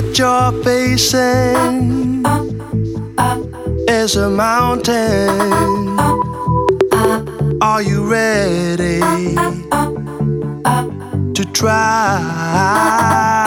What you're facing is a mountain. Are you ready to try?